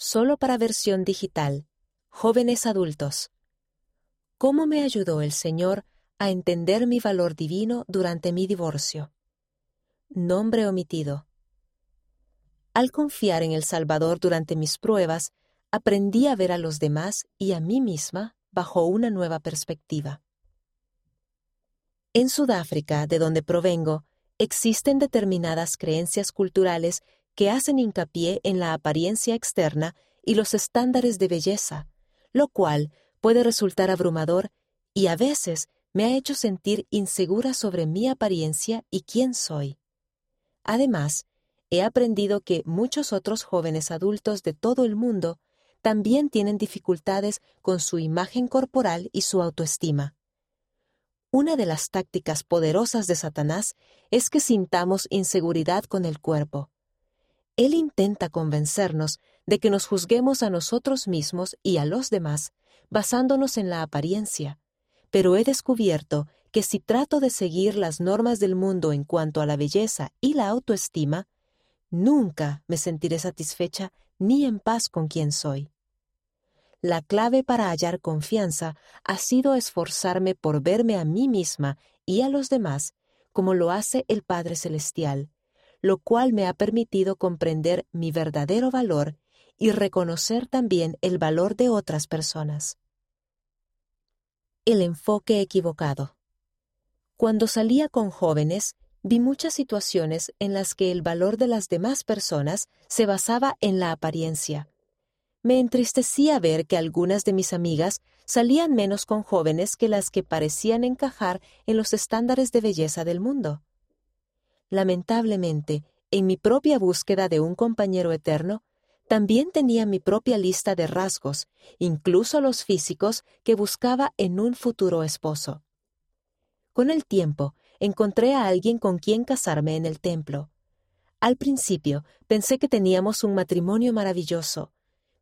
solo para versión digital. Jóvenes adultos. ¿Cómo me ayudó el Señor a entender mi valor divino durante mi divorcio? Nombre omitido. Al confiar en el Salvador durante mis pruebas, aprendí a ver a los demás y a mí misma bajo una nueva perspectiva. En Sudáfrica, de donde provengo, existen determinadas creencias culturales que hacen hincapié en la apariencia externa y los estándares de belleza, lo cual puede resultar abrumador y a veces me ha hecho sentir insegura sobre mi apariencia y quién soy. Además, he aprendido que muchos otros jóvenes adultos de todo el mundo también tienen dificultades con su imagen corporal y su autoestima. Una de las tácticas poderosas de Satanás es que sintamos inseguridad con el cuerpo. Él intenta convencernos de que nos juzguemos a nosotros mismos y a los demás basándonos en la apariencia, pero he descubierto que si trato de seguir las normas del mundo en cuanto a la belleza y la autoestima, nunca me sentiré satisfecha ni en paz con quien soy. La clave para hallar confianza ha sido esforzarme por verme a mí misma y a los demás como lo hace el Padre Celestial, lo cual me ha permitido comprender mi verdadero valor y reconocer también el valor de otras personas. El enfoque equivocado. Cuando salía con jóvenes, vi muchas situaciones en las que el valor de las demás personas se basaba en la apariencia. Me entristecía ver que algunas de mis amigas salían menos con jóvenes que las que parecían encajar en los estándares de belleza del mundo. Lamentablemente, en mi propia búsqueda de un compañero eterno, también tenía mi propia lista de rasgos, incluso los físicos que buscaba en un futuro esposo. Con el tiempo, encontré a alguien con quien casarme en el templo. Al principio pensé que teníamos un matrimonio maravilloso,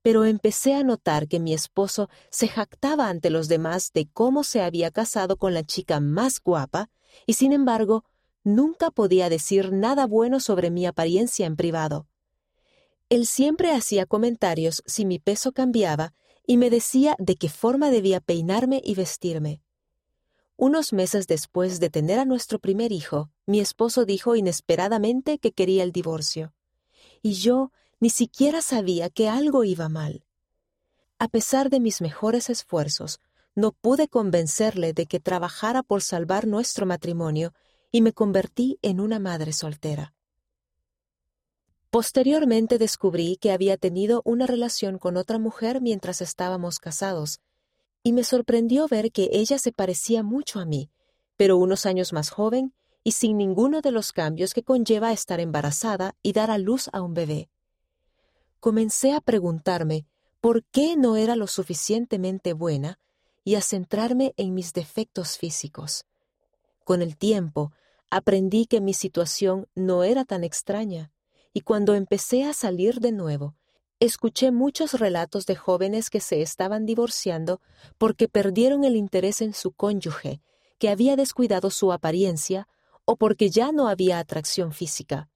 pero empecé a notar que mi esposo se jactaba ante los demás de cómo se había casado con la chica más guapa, y sin embargo, nunca podía decir nada bueno sobre mi apariencia en privado. Él siempre hacía comentarios si mi peso cambiaba y me decía de qué forma debía peinarme y vestirme. Unos meses después de tener a nuestro primer hijo, mi esposo dijo inesperadamente que quería el divorcio. Y yo ni siquiera sabía que algo iba mal. A pesar de mis mejores esfuerzos, no pude convencerle de que trabajara por salvar nuestro matrimonio y me convertí en una madre soltera. Posteriormente descubrí que había tenido una relación con otra mujer mientras estábamos casados, y me sorprendió ver que ella se parecía mucho a mí, pero unos años más joven y sin ninguno de los cambios que conlleva estar embarazada y dar a luz a un bebé. Comencé a preguntarme por qué no era lo suficientemente buena y a centrarme en mis defectos físicos. Con el tiempo, aprendí que mi situación no era tan extraña y cuando empecé a salir de nuevo, escuché muchos relatos de jóvenes que se estaban divorciando porque perdieron el interés en su cónyuge, que había descuidado su apariencia o porque ya no había atracción física.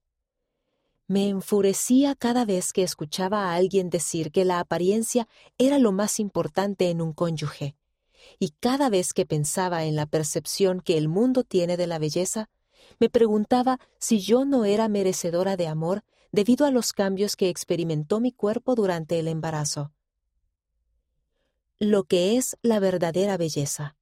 Me enfurecía cada vez que escuchaba a alguien decir que la apariencia era lo más importante en un cónyuge, y cada vez que pensaba en la percepción que el mundo tiene de la belleza, me preguntaba si yo no era merecedora de amor debido a los cambios que experimentó mi cuerpo durante el embarazo. Lo que es la verdadera belleza.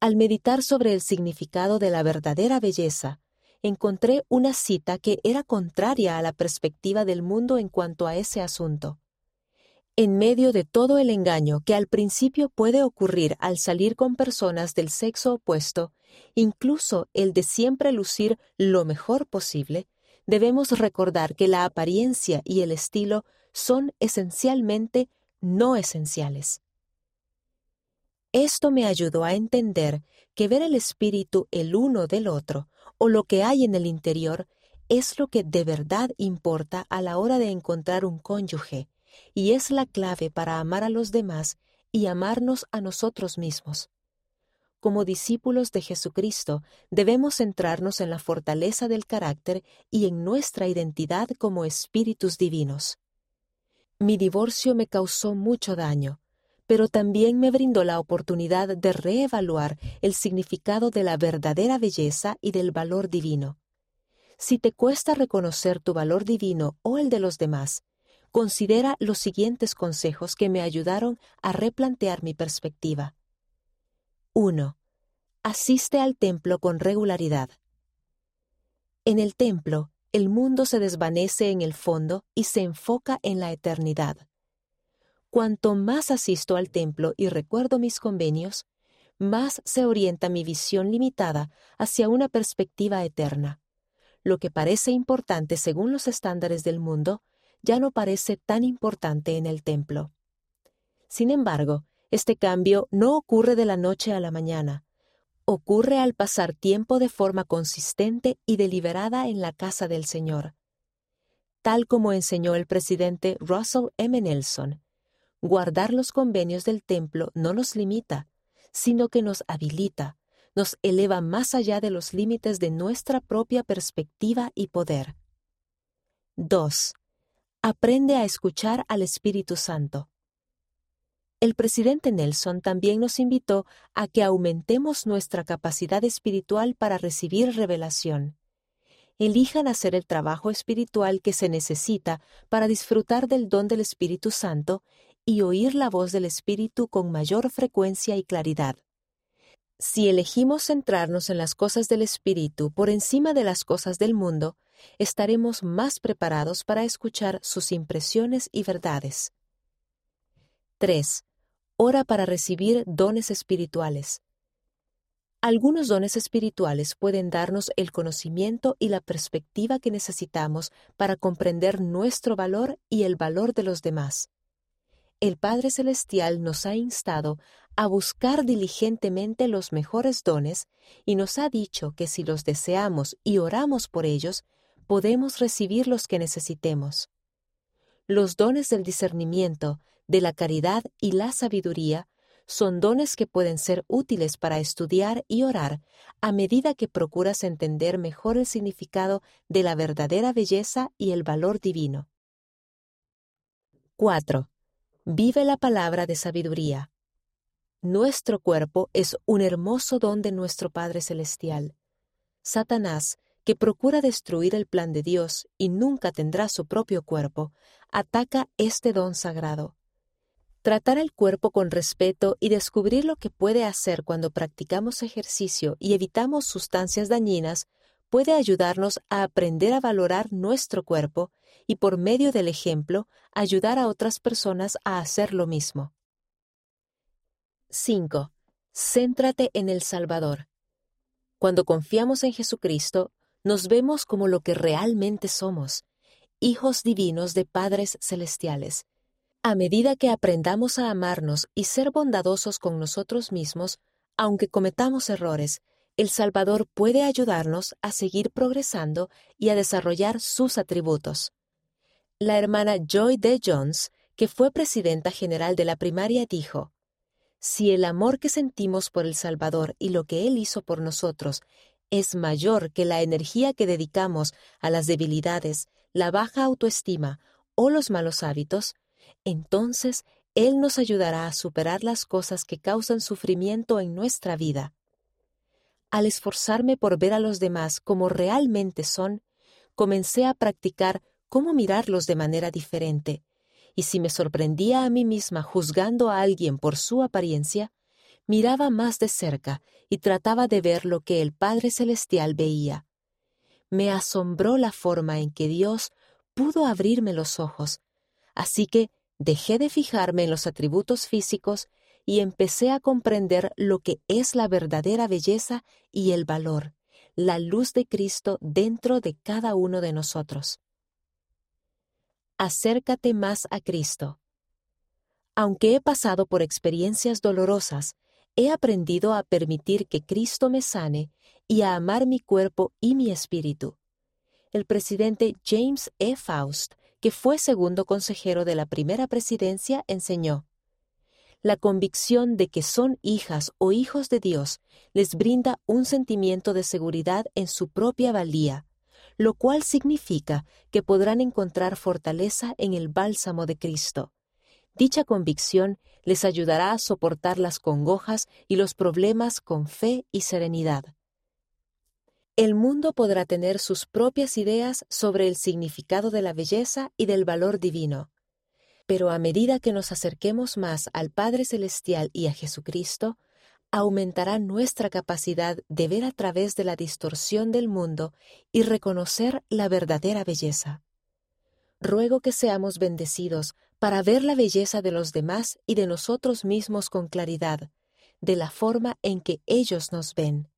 Al meditar sobre el significado de la verdadera belleza, encontré una cita que era contraria a la perspectiva del mundo en cuanto a ese asunto. En medio de todo el engaño que al principio puede ocurrir al salir con personas del sexo opuesto, incluso el de siempre lucir lo mejor posible, debemos recordar que la apariencia y el estilo son esencialmente no esenciales. Esto me ayudó a entender que ver el espíritu el uno del otro o lo que hay en el interior es lo que de verdad importa a la hora de encontrar un cónyuge, y es la clave para amar a los demás y amarnos a nosotros mismos. Como discípulos de Jesucristo, debemos centrarnos en la fortaleza del carácter y en nuestra identidad como espíritus divinos. Mi divorcio me causó mucho daño, pero también me brindó la oportunidad de reevaluar el significado de la verdadera belleza y del valor divino. Si te cuesta reconocer tu valor divino o el de los demás, considera los siguientes consejos que me ayudaron a replantear mi perspectiva. 1. Asiste al templo con regularidad. En el templo, el mundo se desvanece en el fondo y se enfoca en la eternidad. Cuanto más asisto al templo y recuerdo mis convenios, más se orienta mi visión limitada hacia una perspectiva eterna. Lo que parece importante según los estándares del mundo ya no parece tan importante en el templo. Sin embargo, este cambio no ocurre de la noche a la mañana. Ocurre al pasar tiempo de forma consistente y deliberada en la casa del Señor. Tal como enseñó el presidente Russell M. Nelson, guardar los convenios del templo no nos limita, sino que nos habilita, nos eleva más allá de los límites de nuestra propia perspectiva y poder. 2 aprende a escuchar al Espíritu Santo. El presidente Nelson también nos invitó a que aumentemos nuestra capacidad espiritual para recibir revelación. Elijan hacer el trabajo espiritual que se necesita para disfrutar del don del Espíritu Santo y oír la voz del Espíritu con mayor frecuencia y claridad. Si elegimos centrarnos en las cosas del Espíritu por encima de las cosas del mundo, estaremos más preparados para escuchar sus impresiones y verdades. 3. Ora para recibir dones espirituales. Algunos dones espirituales pueden darnos el conocimiento y la perspectiva que necesitamos para comprender nuestro valor y el valor de los demás. El Padre Celestial nos ha instado a buscar diligentemente los mejores dones y nos ha dicho que si los deseamos y oramos por ellos, podemos recibir los que necesitemos. Los dones del discernimiento, de la caridad y la sabiduría son dones que pueden ser útiles para estudiar y orar a medida que procuras entender mejor el significado de la verdadera belleza y el valor divino. 4. Vive la palabra de sabiduría. Nuestro cuerpo es un hermoso don de nuestro Padre Celestial. Satanás que procura destruir el plan de Dios y nunca tendrá su propio cuerpo, ataca este don sagrado. Tratar el cuerpo con respeto y descubrir lo que puede hacer cuando practicamos ejercicio y evitamos sustancias dañinas puede ayudarnos a aprender a valorar nuestro cuerpo y por medio del ejemplo ayudar a otras personas a hacer lo mismo. 5. Céntrate en el Salvador. Cuando confiamos en Jesucristo, nos vemos como lo que realmente somos, hijos divinos de padres celestiales. A medida que aprendamos a amarnos y ser bondadosos con nosotros mismos, aunque cometamos errores, el Salvador puede ayudarnos a seguir progresando y a desarrollar sus atributos. La hermana Joy D. Jones, que fue presidenta general de la primaria, dijo, Si el amor que sentimos por el Salvador y lo que Él hizo por nosotros es mayor que la energía que dedicamos a las debilidades, la baja autoestima o los malos hábitos, entonces Él nos ayudará a superar las cosas que causan sufrimiento en nuestra vida. Al esforzarme por ver a los demás como realmente son, comencé a practicar cómo mirarlos de manera diferente, y si me sorprendía a mí misma juzgando a alguien por su apariencia, miraba más de cerca y trataba de ver lo que el Padre Celestial veía. Me asombró la forma en que Dios pudo abrirme los ojos, así que dejé de fijarme en los atributos físicos y empecé a comprender lo que es la verdadera belleza y el valor, la luz de Cristo dentro de cada uno de nosotros. Acércate más a Cristo. Aunque he pasado por experiencias dolorosas, he aprendido a permitir que Cristo me sane y a amar mi cuerpo y mi espíritu. El presidente James E. Faust, que fue segundo consejero de la primera presidencia, enseñó, La convicción de que son hijas o hijos de Dios les brinda un sentimiento de seguridad en su propia valía, lo cual significa que podrán encontrar fortaleza en el bálsamo de Cristo. Dicha convicción les ayudará a soportar las congojas y los problemas con fe y serenidad. El mundo podrá tener sus propias ideas sobre el significado de la belleza y del valor divino, pero a medida que nos acerquemos más al Padre Celestial y a Jesucristo, aumentará nuestra capacidad de ver a través de la distorsión del mundo y reconocer la verdadera belleza. Ruego que seamos bendecidos para ver la belleza de los demás y de nosotros mismos con claridad, de la forma en que ellos nos ven.